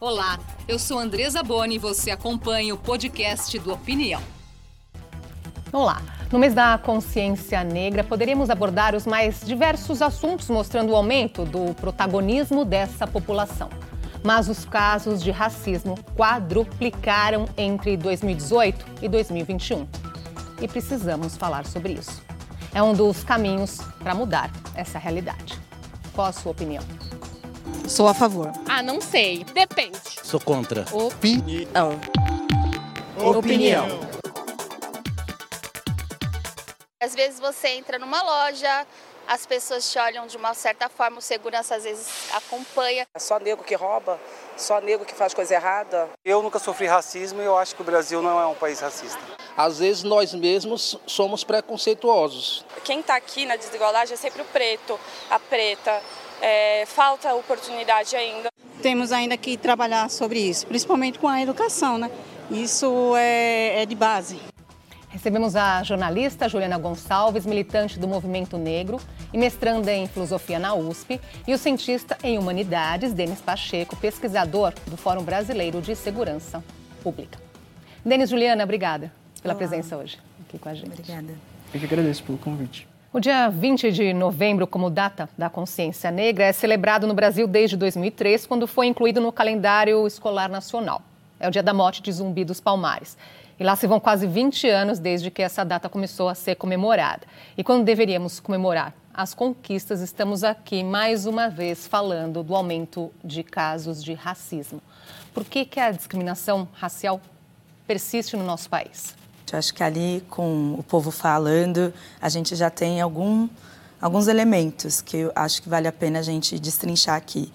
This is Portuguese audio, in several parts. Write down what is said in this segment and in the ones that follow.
Olá, eu sou Andresa Boni e você acompanha o podcast do Opinião. Olá. No mês da consciência negra, poderíamos abordar os mais diversos assuntos mostrando o aumento do protagonismo dessa população. Mas os casos de racismo quadruplicaram entre 2018 e 2021. E precisamos falar sobre isso. É um dos caminhos para mudar essa realidade. Qual a sua opinião? Sou a favor. Ah, não sei. Depende. Sou contra. Opinião. Opinião. Às vezes você entra numa loja, as pessoas te olham de uma certa forma, o segurança às vezes acompanha. É só nego que rouba, só nego que faz coisa errada. Eu nunca sofri racismo e eu acho que o Brasil não é um país racista. Às vezes nós mesmos somos preconceituosos. Quem está aqui na desigualdade é sempre o preto, a preta. É, falta oportunidade ainda. Temos ainda que trabalhar sobre isso, principalmente com a educação, né? Isso é, é de base. Recebemos a jornalista Juliana Gonçalves, militante do Movimento Negro e mestranda em filosofia na USP, e o cientista em humanidades, Denis Pacheco, pesquisador do Fórum Brasileiro de Segurança Pública. Denis Juliana, obrigada pela Olá. presença hoje aqui com a gente. Obrigada. Eu que agradeço pelo convite. O dia 20 de novembro, como data da consciência negra, é celebrado no Brasil desde 2003, quando foi incluído no calendário escolar nacional. É o dia da morte de Zumbi dos Palmares. E lá se vão quase 20 anos desde que essa data começou a ser comemorada. E quando deveríamos comemorar as conquistas, estamos aqui mais uma vez falando do aumento de casos de racismo. Por que, que a discriminação racial persiste no nosso país? Eu acho que ali, com o povo falando, a gente já tem algum, alguns elementos que eu acho que vale a pena a gente destrinchar aqui.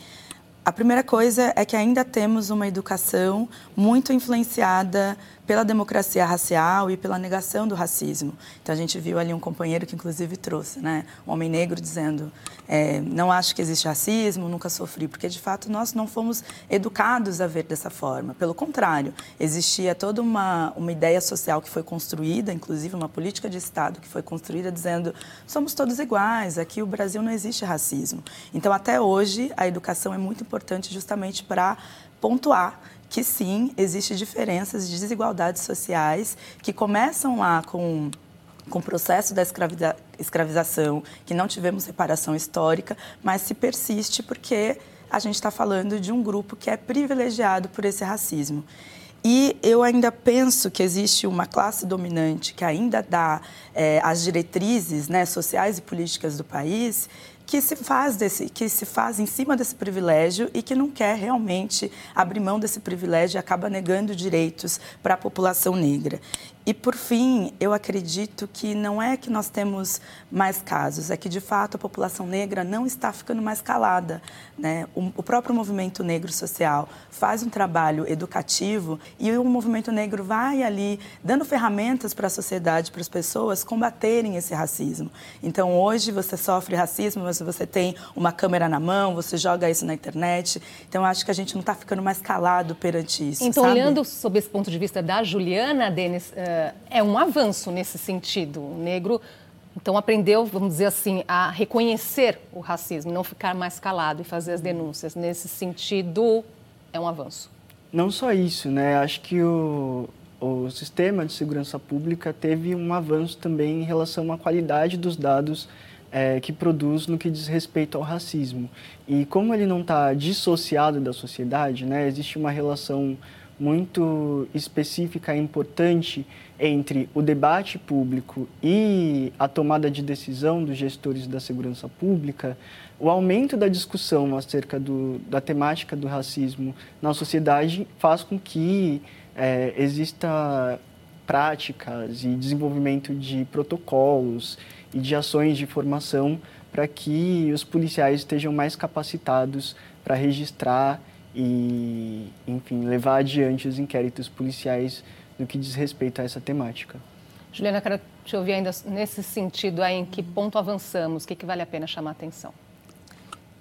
A primeira coisa é que ainda temos uma educação muito influenciada pela democracia racial e pela negação do racismo. Então a gente viu ali um companheiro que inclusive trouxe, né, um homem negro dizendo, é, não acho que existe racismo, nunca sofri, porque de fato nós não fomos educados a ver dessa forma. Pelo contrário, existia toda uma uma ideia social que foi construída, inclusive uma política de Estado que foi construída dizendo somos todos iguais, aqui o Brasil não existe racismo. Então até hoje a educação é muito importante justamente para pontuar que sim, existem diferenças de desigualdades sociais que começam lá com com o processo da escravida, escravização, que não tivemos reparação histórica, mas se persiste porque a gente está falando de um grupo que é privilegiado por esse racismo. E eu ainda penso que existe uma classe dominante que ainda dá é, as diretrizes né, sociais e políticas do país que se faz desse, que se faz em cima desse privilégio e que não quer realmente abrir mão desse privilégio e acaba negando direitos para a população negra. E por fim, eu acredito que não é que nós temos mais casos, é que de fato a população negra não está ficando mais calada. Né? O, o próprio movimento negro social faz um trabalho educativo e o movimento negro vai ali dando ferramentas para a sociedade, para as pessoas combaterem esse racismo. Então hoje você sofre racismo, mas você tem uma câmera na mão, você joga isso na internet. Então acho que a gente não está ficando mais calado perante isso. Então, sabe? olhando sob esse ponto de vista da Juliana, Denis, eh, é um avanço nesse sentido. O negro, então, aprendeu, vamos dizer assim, a reconhecer o racismo, não ficar mais calado e fazer as denúncias. Nesse sentido, é um avanço. Não só isso, né? Acho que o, o sistema de segurança pública teve um avanço também em relação à qualidade dos dados é, que produz no que diz respeito ao racismo. E como ele não está dissociado da sociedade, né? Existe uma relação muito específica e importante entre o debate público e a tomada de decisão dos gestores da segurança pública, o aumento da discussão acerca do, da temática do racismo na sociedade faz com que é, exista práticas e desenvolvimento de protocolos e de ações de formação para que os policiais estejam mais capacitados para registrar e, enfim, levar adiante os inquéritos policiais no que diz respeito a essa temática. Juliana, quero te ouvir ainda nesse sentido aí, em que ponto avançamos, o que, que vale a pena chamar a atenção?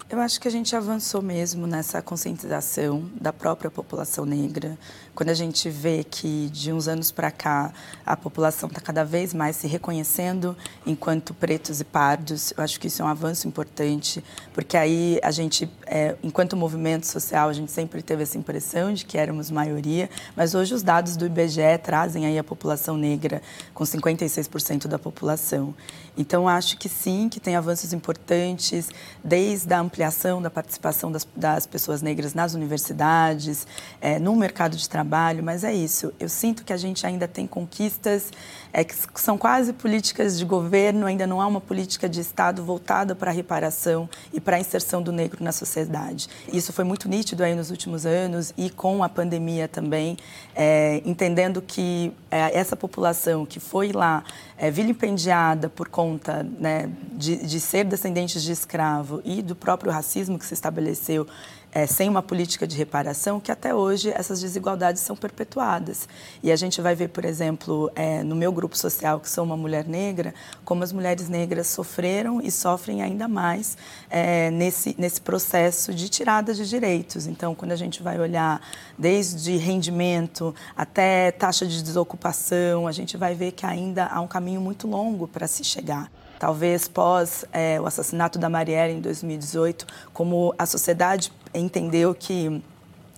Eu acho que a gente avançou mesmo nessa conscientização da própria população negra. Quando a gente vê que de uns anos para cá a população está cada vez mais se reconhecendo enquanto pretos e pardos, eu acho que isso é um avanço importante, porque aí a gente, é, enquanto movimento social, a gente sempre teve essa impressão de que éramos maioria, mas hoje os dados do IBGE trazem aí a população negra com 56% da população. Então acho que sim, que tem avanços importantes, desde a ampliação da participação das, das pessoas negras nas universidades, é, no mercado de trabalho, mas é isso. Eu sinto que a gente ainda tem conquistas é, que são quase políticas de governo, ainda não há uma política de Estado voltada para a reparação e para a inserção do negro na sociedade. Isso foi muito nítido aí nos últimos anos e com a pandemia também, é, entendendo que é, essa população que foi lá é, vilipendiada por conta né, de, de ser descendentes de escravo e do próprio racismo que se estabeleceu é, sem uma política de reparação, que até hoje essas desigualdades são perpetuadas. E a gente vai ver, por exemplo, é, no meu grupo social, que sou uma mulher negra, como as mulheres negras sofreram e sofrem ainda mais é, nesse, nesse processo de tirada de direitos. Então, quando a gente vai olhar desde rendimento até taxa de desocupação, a gente vai ver que ainda há um caminho muito longo para se chegar talvez pós é, o assassinato da Marielle em 2018, como a sociedade entendeu que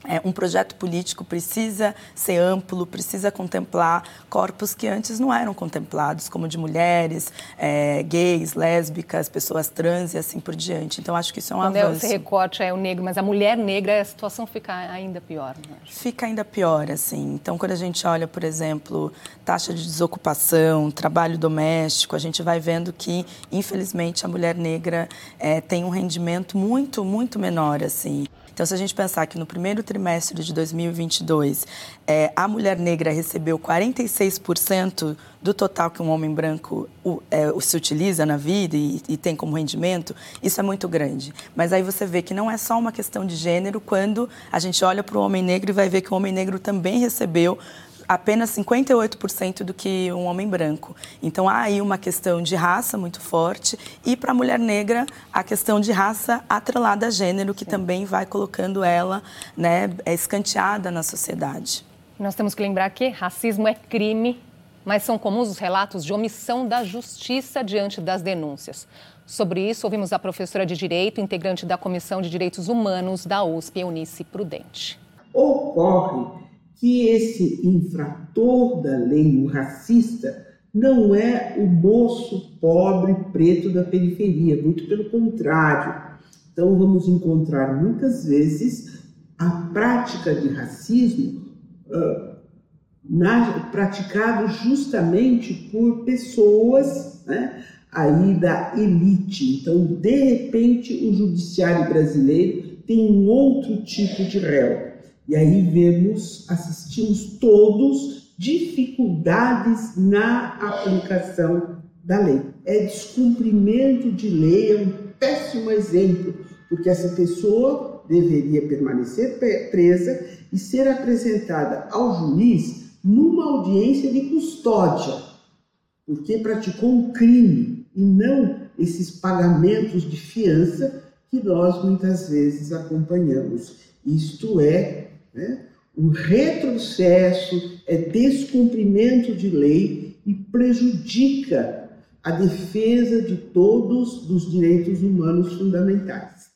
é, um projeto político precisa ser amplo, precisa contemplar corpos que antes não eram contemplados, como de mulheres, é, gays, lésbicas, pessoas trans e assim por diante. Então, acho que isso é um Quando avanço. Esse recorte é o negro, mas a mulher negra, a situação fica ainda pior. Né? Fica ainda pior, assim. Então, quando a gente olha, por exemplo, taxa de desocupação, trabalho doméstico, a gente vai vendo que, infelizmente, a mulher negra é, tem um rendimento muito, muito menor, assim. Então, se a gente pensar que no primeiro trimestre de 2022, é, a mulher negra recebeu 46% do total que um homem branco o, é, se utiliza na vida e, e, tem como rendimento, isso é muito grande. Mas aí você vê que não é só uma questão de gênero quando a gente olha para o homem negro e vai ver que o homem negro também recebeu apenas 58% do que um homem branco. Então há aí uma questão de raça muito forte e para a mulher negra a questão de raça atrelada a gênero que Sim. também vai colocando ela, né, escanteada na sociedade. Nós temos que lembrar que racismo é crime, mas são comuns os relatos de omissão da justiça diante das denúncias. Sobre isso, ouvimos a professora de Direito, integrante da Comissão de Direitos Humanos da USP, Eunice Prudente. Ocorre que esse infrator da lei, o racista, não é o moço pobre preto da periferia, muito pelo contrário. Então, vamos encontrar muitas vezes a prática de racismo uh, na, praticado justamente por pessoas né, aí da elite. Então, de repente, o judiciário brasileiro tem um outro tipo de réu. E aí vemos, assistimos todos dificuldades na aplicação da lei. É descumprimento de lei, é um péssimo exemplo, porque essa pessoa deveria permanecer presa e ser apresentada ao juiz numa audiência de custódia, porque praticou um crime e não esses pagamentos de fiança que nós muitas vezes acompanhamos. Isto é né? O retrocesso é descumprimento de lei e prejudica a defesa de todos os direitos humanos fundamentais.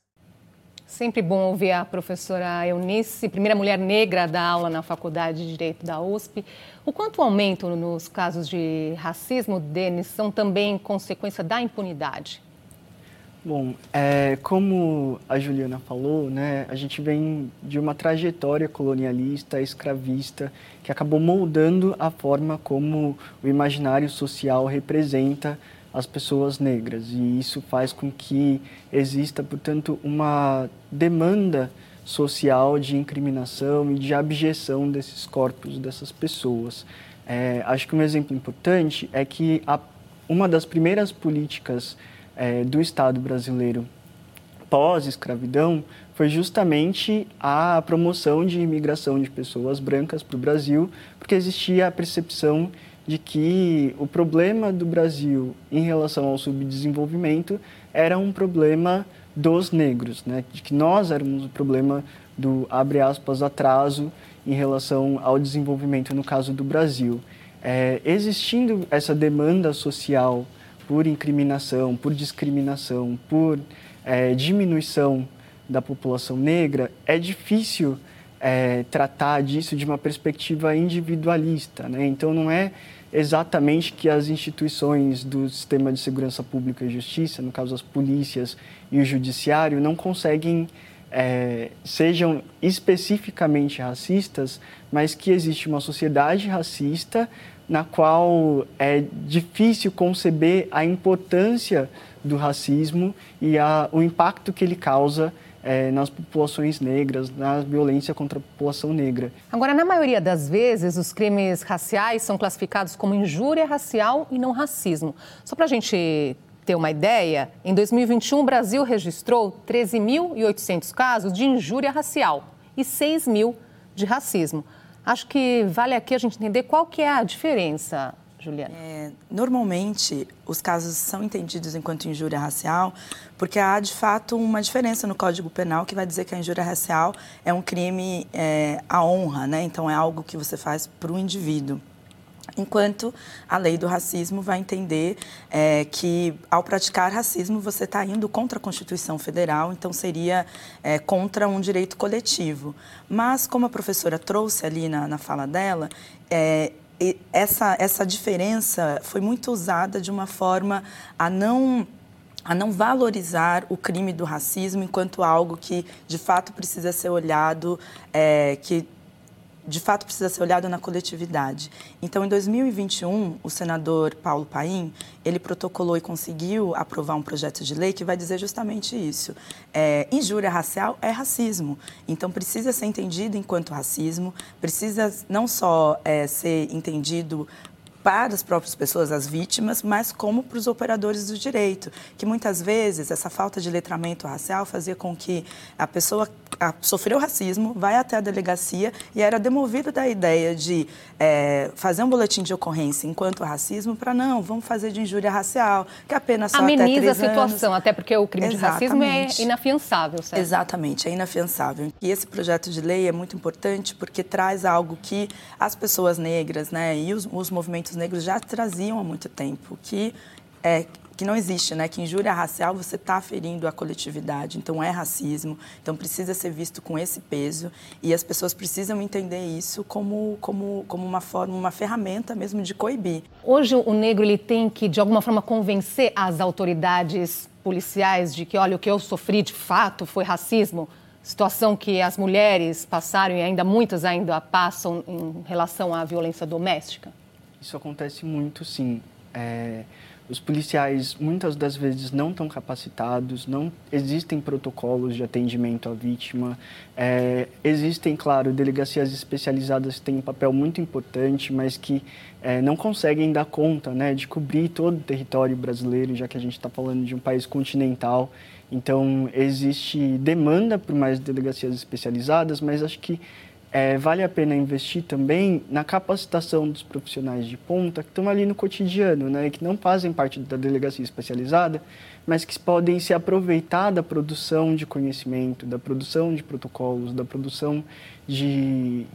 Sempre bom ouvir a professora Eunice, primeira mulher negra da aula na Faculdade de Direito da USP. O quanto o aumento nos casos de racismo, Denis, são também consequência da impunidade? Bom, é, como a Juliana falou, né, a gente vem de uma trajetória colonialista, escravista, que acabou moldando a forma como o imaginário social representa as pessoas negras. E isso faz com que exista, portanto, uma demanda social de incriminação e de abjeção desses corpos, dessas pessoas. É, acho que um exemplo importante é que a, uma das primeiras políticas é, do Estado brasileiro pós-escravidão foi justamente a promoção de imigração de pessoas brancas para o Brasil, porque existia a percepção de que o problema do Brasil em relação ao subdesenvolvimento era um problema dos negros, né? de que nós éramos o problema do, abre aspas, atraso em relação ao desenvolvimento no caso do Brasil. É, existindo essa demanda social por incriminação, por discriminação, por é, diminuição da população negra, é difícil é, tratar disso de uma perspectiva individualista. Né? Então, não é exatamente que as instituições do sistema de segurança pública e justiça, no caso as polícias e o judiciário, não conseguem é, sejam especificamente racistas, mas que existe uma sociedade racista na qual é difícil conceber a importância do racismo e a, o impacto que ele causa é, nas populações negras, na violência contra a população negra. Agora, na maioria das vezes, os crimes raciais são classificados como injúria racial e não racismo. Só para a gente ter uma ideia, em 2021 o Brasil registrou 13.800 casos de injúria racial e 6 mil de racismo. Acho que vale aqui a gente entender qual que é a diferença Juliana? É, normalmente, os casos são entendidos enquanto injúria racial porque há, de fato, uma diferença no Código Penal que vai dizer que a injúria racial é um crime é, à honra, né? Então, é algo que você faz para o indivíduo. Enquanto a lei do racismo vai entender é, que, ao praticar racismo, você está indo contra a Constituição Federal, então seria é, contra um direito coletivo. Mas, como a professora trouxe ali na, na fala dela, é, essa, essa diferença foi muito usada de uma forma a não a não valorizar o crime do racismo enquanto algo que de fato precisa ser olhado, é, que de fato precisa ser olhado na coletividade. Então, em 2021, o senador Paulo Paim, ele protocolou e conseguiu aprovar um projeto de lei que vai dizer justamente isso. É, injúria racial é racismo. Então, precisa ser entendido enquanto racismo, precisa não só é, ser entendido para as próprias pessoas, as vítimas, mas como para os operadores do direito, que muitas vezes essa falta de letramento racial fazia com que a pessoa a, sofreu racismo, vai até a delegacia e era demovido da ideia de é, fazer um boletim de ocorrência enquanto racismo para não, vamos fazer de injúria racial, que apenas só Ameniza até três a situação, anos. até porque o crime Exatamente. de racismo é inafiançável, certo? Exatamente, é inafiançável. E esse projeto de lei é muito importante porque traz algo que as pessoas negras né, e os, os movimentos negros já traziam há muito tempo, que é que não existe, né? Que injúria racial você está ferindo a coletividade, então é racismo, então precisa ser visto com esse peso e as pessoas precisam entender isso como, como, como uma forma, uma ferramenta mesmo de coibir. Hoje o negro ele tem que de alguma forma convencer as autoridades policiais de que, olha, o que eu sofri de fato foi racismo, situação que as mulheres passaram e ainda muitas ainda passam em relação à violência doméstica? Isso acontece muito, sim. É, os policiais muitas das vezes não estão capacitados, não existem protocolos de atendimento à vítima. É, existem, claro, delegacias especializadas que têm um papel muito importante, mas que é, não conseguem dar conta né, de cobrir todo o território brasileiro, já que a gente está falando de um país continental. Então, existe demanda por mais delegacias especializadas, mas acho que é, vale a pena investir também na capacitação dos profissionais de ponta que estão ali no cotidiano, né, que não fazem parte da delegacia especializada, mas que podem se aproveitar da produção de conhecimento, da produção de protocolos, da produção de,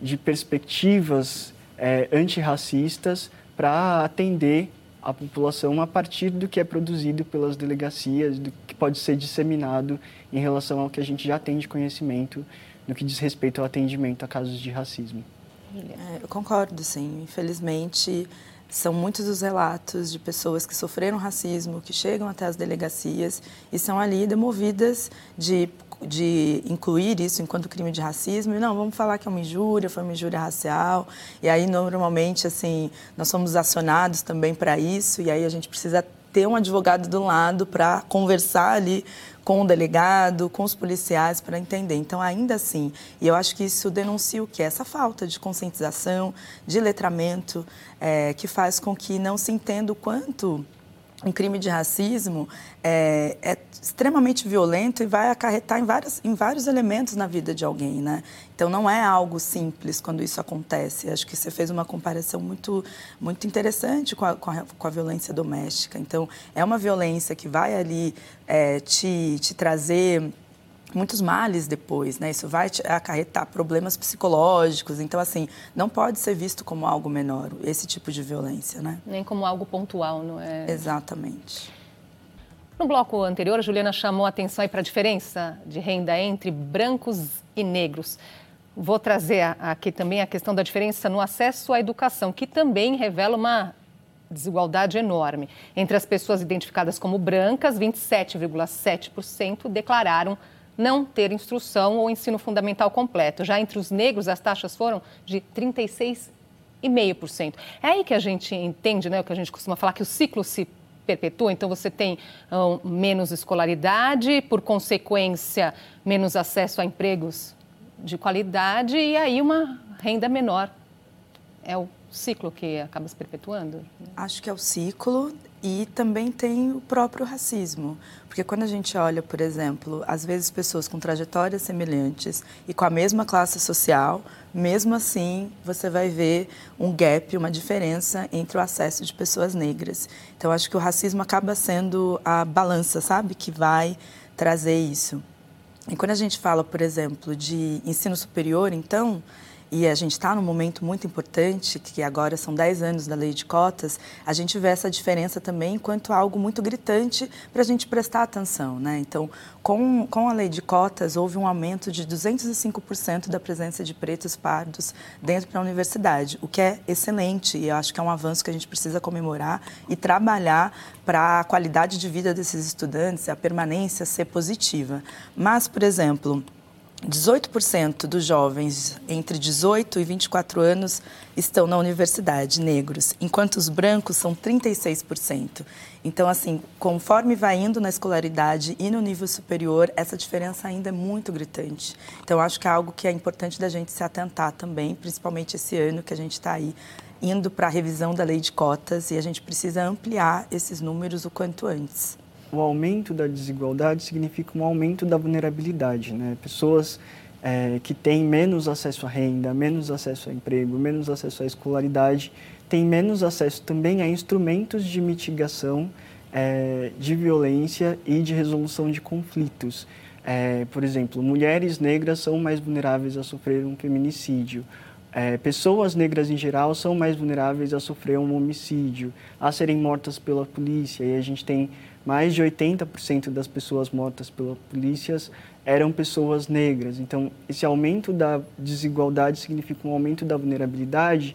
de perspectivas é, antirracistas para atender a população a partir do que é produzido pelas delegacias, do que pode ser disseminado em relação ao que a gente já tem de conhecimento no que diz respeito ao atendimento a casos de racismo. É, eu concordo, sim. Infelizmente, são muitos os relatos de pessoas que sofreram racismo, que chegam até as delegacias e são ali demovidas de, de incluir isso enquanto crime de racismo. E não, vamos falar que é uma injúria, foi uma injúria racial. E aí, normalmente, assim, nós somos acionados também para isso e aí a gente precisa ter um advogado do lado para conversar ali com o delegado, com os policiais para entender. Então, ainda assim, e eu acho que isso denuncia o que é essa falta de conscientização, de letramento, é, que faz com que não se entenda o quanto um crime de racismo é, é, extremamente violento e vai acarretar em, vários em vários elementos na vida de alguém, né? Então não é algo simples quando isso acontece. Acho que você fez uma comparação muito, muito interessante com a, com a, com a violência doméstica. Então é uma violência que vai ali é, te, te trazer muitos males depois, né? Isso vai acarretar problemas psicológicos. Então, assim, não pode ser visto como algo menor, esse tipo de violência, né? Nem como algo pontual, não é? Exatamente. No bloco anterior, a Juliana chamou a atenção para a diferença de renda entre brancos e negros. Vou trazer aqui também a questão da diferença no acesso à educação, que também revela uma desigualdade enorme. Entre as pessoas identificadas como brancas, 27,7% declararam não ter instrução ou ensino fundamental completo. Já entre os negros, as taxas foram de 36,5%. É aí que a gente entende, né, o que a gente costuma falar, que o ciclo se perpetua. Então, você tem um, menos escolaridade, por consequência, menos acesso a empregos de qualidade e aí uma renda menor. É o ciclo que acaba se perpetuando? Acho que é o ciclo e também tem o próprio racismo. Porque quando a gente olha, por exemplo, às vezes pessoas com trajetórias semelhantes e com a mesma classe social, mesmo assim você vai ver um gap, uma diferença entre o acesso de pessoas negras. Então acho que o racismo acaba sendo a balança, sabe, que vai trazer isso. E quando a gente fala, por exemplo, de ensino superior, então, e a gente está num momento muito importante, que agora são 10 anos da lei de cotas, a gente vê essa diferença também enquanto algo muito gritante para a gente prestar atenção. Né? Então, com, com a lei de cotas, houve um aumento de 205% da presença de pretos pardos dentro da universidade, o que é excelente e eu acho que é um avanço que a gente precisa comemorar e trabalhar para a qualidade de vida desses estudantes, a permanência ser positiva. Mas, por exemplo, 18% dos jovens entre 18 e 24 anos estão na universidade, negros, enquanto os brancos são 36%. Então, assim, conforme vai indo na escolaridade e no nível superior, essa diferença ainda é muito gritante. Então, acho que é algo que é importante da gente se atentar também, principalmente esse ano que a gente está aí indo para a revisão da lei de cotas e a gente precisa ampliar esses números o quanto antes o aumento da desigualdade significa um aumento da vulnerabilidade. Né? Pessoas é, que têm menos acesso à renda, menos acesso ao emprego, menos acesso à escolaridade, têm menos acesso também a instrumentos de mitigação é, de violência e de resolução de conflitos. É, por exemplo, mulheres negras são mais vulneráveis a sofrer um feminicídio. É, pessoas negras em geral são mais vulneráveis a sofrer um homicídio, a serem mortas pela polícia. E a gente tem mais de 80% das pessoas mortas pela polícia eram pessoas negras. Então, esse aumento da desigualdade significa um aumento da vulnerabilidade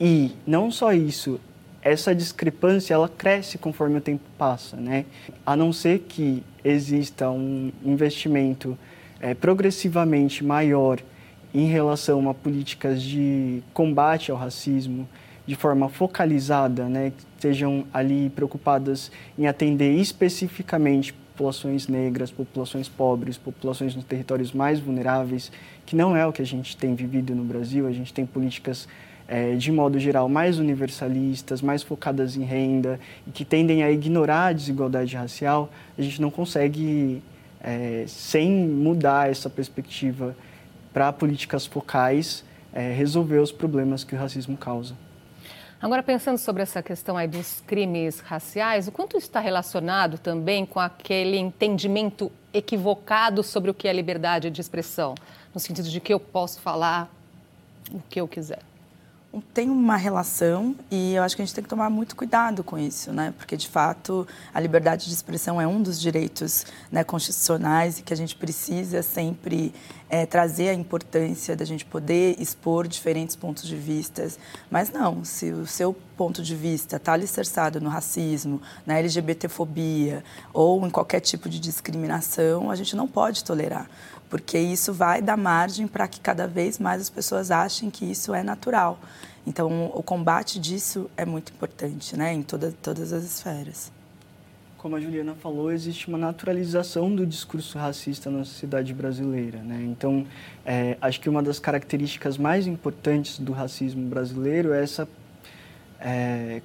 e não só isso, essa discrepância ela cresce conforme o tempo passa, né? A não ser que exista um investimento é, progressivamente maior em relação a políticas de combate ao racismo, de forma focalizada, né, estejam ali preocupadas em atender especificamente populações negras, populações pobres, populações nos territórios mais vulneráveis, que não é o que a gente tem vivido no Brasil. A gente tem políticas, é, de modo geral, mais universalistas, mais focadas em renda e que tendem a ignorar a desigualdade racial. A gente não consegue, é, sem mudar essa perspectiva para políticas focais, é, resolver os problemas que o racismo causa. Agora, pensando sobre essa questão aí dos crimes raciais, o quanto está relacionado também com aquele entendimento equivocado sobre o que é liberdade de expressão? No sentido de que eu posso falar o que eu quiser tem uma relação e eu acho que a gente tem que tomar muito cuidado com isso, né? Porque de fato a liberdade de expressão é um dos direitos né, constitucionais e que a gente precisa sempre é, trazer a importância da gente poder expor diferentes pontos de vista. Mas não, se o seu ponto de vista está alicerçado no racismo, na LGBTfobia ou em qualquer tipo de discriminação, a gente não pode tolerar porque isso vai dar margem para que cada vez mais as pessoas achem que isso é natural. Então, o combate disso é muito importante, né, em toda, todas as esferas. Como a Juliana falou, existe uma naturalização do discurso racista na sociedade brasileira. Né? Então, é, acho que uma das características mais importantes do racismo brasileiro é essa, é,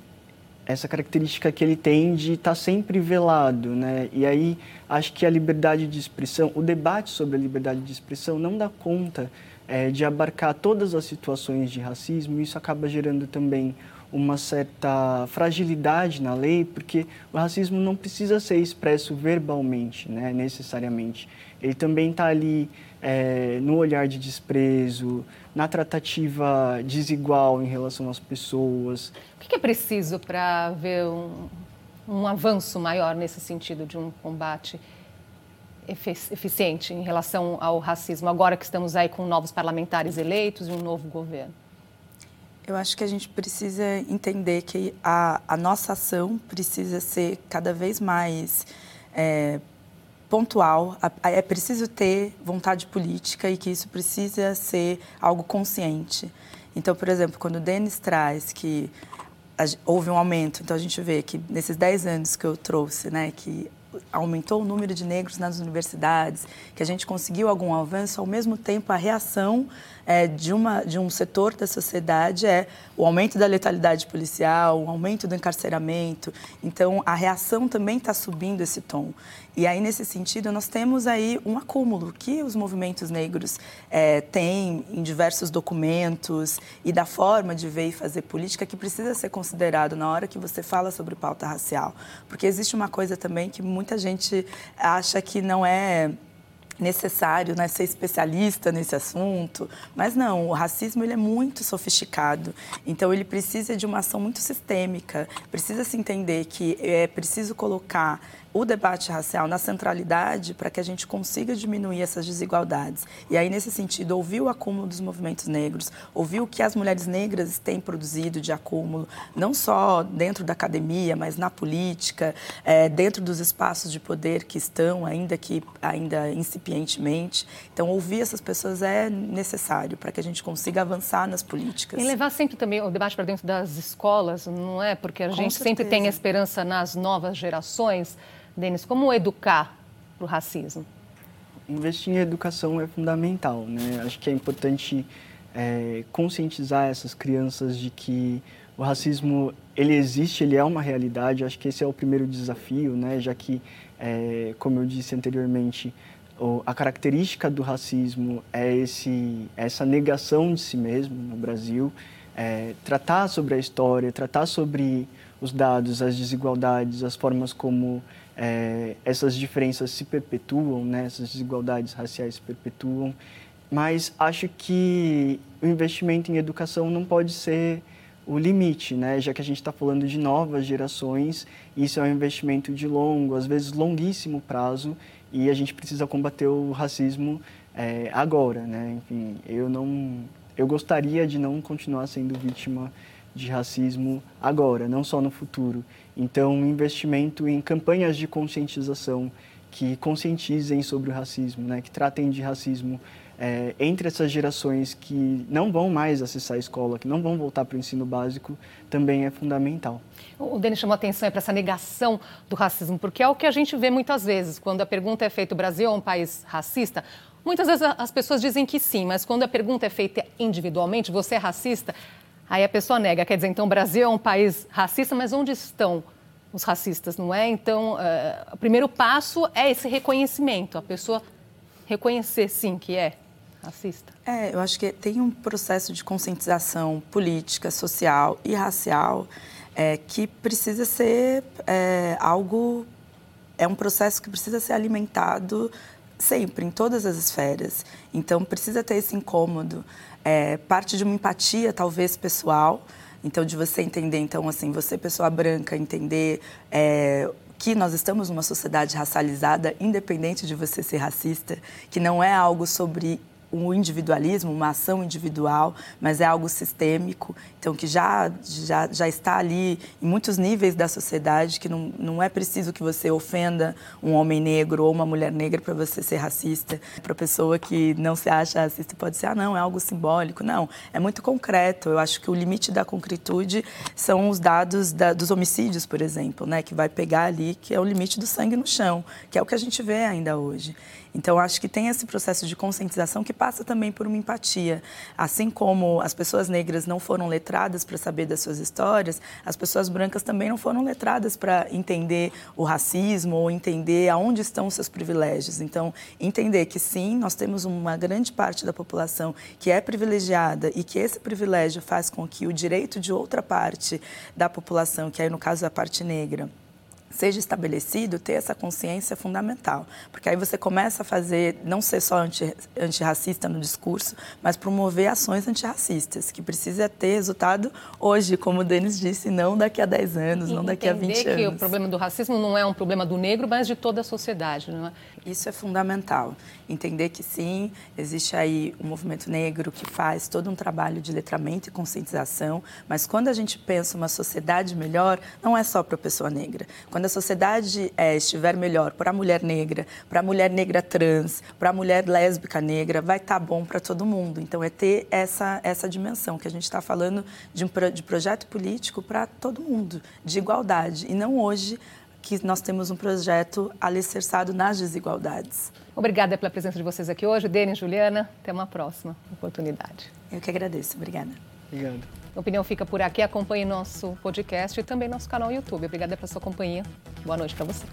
essa característica que ele tem de estar tá sempre velado, né? E aí acho que a liberdade de expressão, o debate sobre a liberdade de expressão não dá conta é, de abarcar todas as situações de racismo. Isso acaba gerando também uma certa fragilidade na lei, porque o racismo não precisa ser expresso verbalmente, né, necessariamente. Ele também está ali é, no olhar de desprezo, na tratativa desigual em relação às pessoas. O que é preciso para ver um, um avanço maior nesse sentido de um combate eficiente em relação ao racismo, agora que estamos aí com novos parlamentares eleitos e um novo governo? Eu acho que a gente precisa entender que a, a nossa ação precisa ser cada vez mais é, pontual, é preciso ter vontade política e que isso precisa ser algo consciente. Então, por exemplo, quando o Denis traz que houve um aumento, então a gente vê que nesses 10 anos que eu trouxe, né, que aumentou o número de negros nas universidades, que a gente conseguiu algum avanço, ao mesmo tempo a reação é, de, uma, de um setor da sociedade é o aumento da letalidade policial, o aumento do encarceramento. Então, a reação também está subindo esse tom. E aí, nesse sentido, nós temos aí um acúmulo que os movimentos negros é, têm em diversos documentos e da forma de ver e fazer política que precisa ser considerado na hora que você fala sobre pauta racial. Porque existe uma coisa também que muita gente acha que não é necessário né, ser especialista nesse assunto, mas não, o racismo ele é muito sofisticado, então ele precisa de uma ação muito sistêmica, precisa se entender que é preciso colocar o debate racial na centralidade para que a gente consiga diminuir essas desigualdades. E aí, nesse sentido, ouvir o acúmulo dos movimentos negros, ouvir o que as mulheres negras têm produzido de acúmulo, não só dentro da academia, mas na política, é, dentro dos espaços de poder que estão, ainda que ainda incipientemente. Então, ouvir essas pessoas é necessário para que a gente consiga avançar nas políticas. E levar sempre também o debate para dentro das escolas, não é? Porque a Com gente certeza. sempre tem esperança nas novas gerações. Denis, como educar para o racismo? Investir em educação é fundamental, né? Acho que é importante é, conscientizar essas crianças de que o racismo ele existe, ele é uma realidade. Acho que esse é o primeiro desafio, né? Já que, é, como eu disse anteriormente, a característica do racismo é esse, essa negação de si mesmo no Brasil. É, tratar sobre a história, tratar sobre os dados, as desigualdades, as formas como é, essas diferenças se perpetuam, né? essas desigualdades raciais se perpetuam, mas acho que o investimento em educação não pode ser o limite, né? já que a gente está falando de novas gerações, isso é um investimento de longo, às vezes longuíssimo prazo, e a gente precisa combater o racismo é, agora. Né? Enfim, eu, não, eu gostaria de não continuar sendo vítima de racismo agora, não só no futuro. Então, investimento em campanhas de conscientização que conscientizem sobre o racismo, né, que tratem de racismo é, entre essas gerações que não vão mais acessar a escola, que não vão voltar para o ensino básico, também é fundamental. O Denis chamou atenção para essa negação do racismo, porque é o que a gente vê muitas vezes. Quando a pergunta é feita, o Brasil é um país racista? Muitas vezes as pessoas dizem que sim, mas quando a pergunta é feita individualmente, você é racista? Aí a pessoa nega. Quer dizer, então o Brasil é um país racista, mas onde estão os racistas, não é? Então, uh, o primeiro passo é esse reconhecimento, a pessoa reconhecer, sim, que é racista. É, eu acho que tem um processo de conscientização política, social e racial é, que precisa ser é, algo. É um processo que precisa ser alimentado sempre, em todas as esferas. Então, precisa ter esse incômodo é, parte de uma empatia, talvez, pessoal. Então, de você entender, então, assim, você, pessoa branca, entender é, que nós estamos numa sociedade racializada, independente de você ser racista, que não é algo sobre um individualismo, uma ação individual, mas é algo sistêmico, então que já, já, já está ali em muitos níveis da sociedade, que não, não é preciso que você ofenda um homem negro ou uma mulher negra para você ser racista. Para a pessoa que não se acha racista pode ser, ah, não, é algo simbólico. Não, é muito concreto. Eu acho que o limite da concretude são os dados da, dos homicídios, por exemplo, né, que vai pegar ali, que é o limite do sangue no chão, que é o que a gente vê ainda hoje. Então, acho que tem esse processo de conscientização que passa também por uma empatia. Assim como as pessoas negras não foram letradas para saber das suas histórias, as pessoas brancas também não foram letradas para entender o racismo ou entender aonde estão os seus privilégios. Então, entender que sim, nós temos uma grande parte da população que é privilegiada e que esse privilégio faz com que o direito de outra parte da população, que aí no caso é a parte negra, seja estabelecido, ter essa consciência é fundamental. Porque aí você começa a fazer, não ser só anti, antirracista no discurso, mas promover ações antirracistas, que precisa ter resultado hoje, como o Denis disse, não daqui a 10 anos, e não daqui a 20 anos. que o problema do racismo não é um problema do negro, mas de toda a sociedade, não é? Isso é fundamental. Entender que sim, existe aí o um movimento negro que faz todo um trabalho de letramento e conscientização, mas quando a gente pensa uma sociedade melhor, não é só para a pessoa negra. Quando a sociedade é, estiver melhor para a mulher negra, para a mulher negra trans, para a mulher lésbica negra, vai estar tá bom para todo mundo. Então, é ter essa, essa dimensão que a gente está falando de um de projeto político para todo mundo, de igualdade, e não hoje que nós temos um projeto alicerçado nas desigualdades. Obrigada pela presença de vocês aqui hoje. Denis, Juliana, até uma próxima oportunidade. Eu que agradeço. Obrigada. Obrigado. A opinião fica por aqui. Acompanhe nosso podcast e também nosso canal YouTube. Obrigada pela sua companhia. Boa noite para você.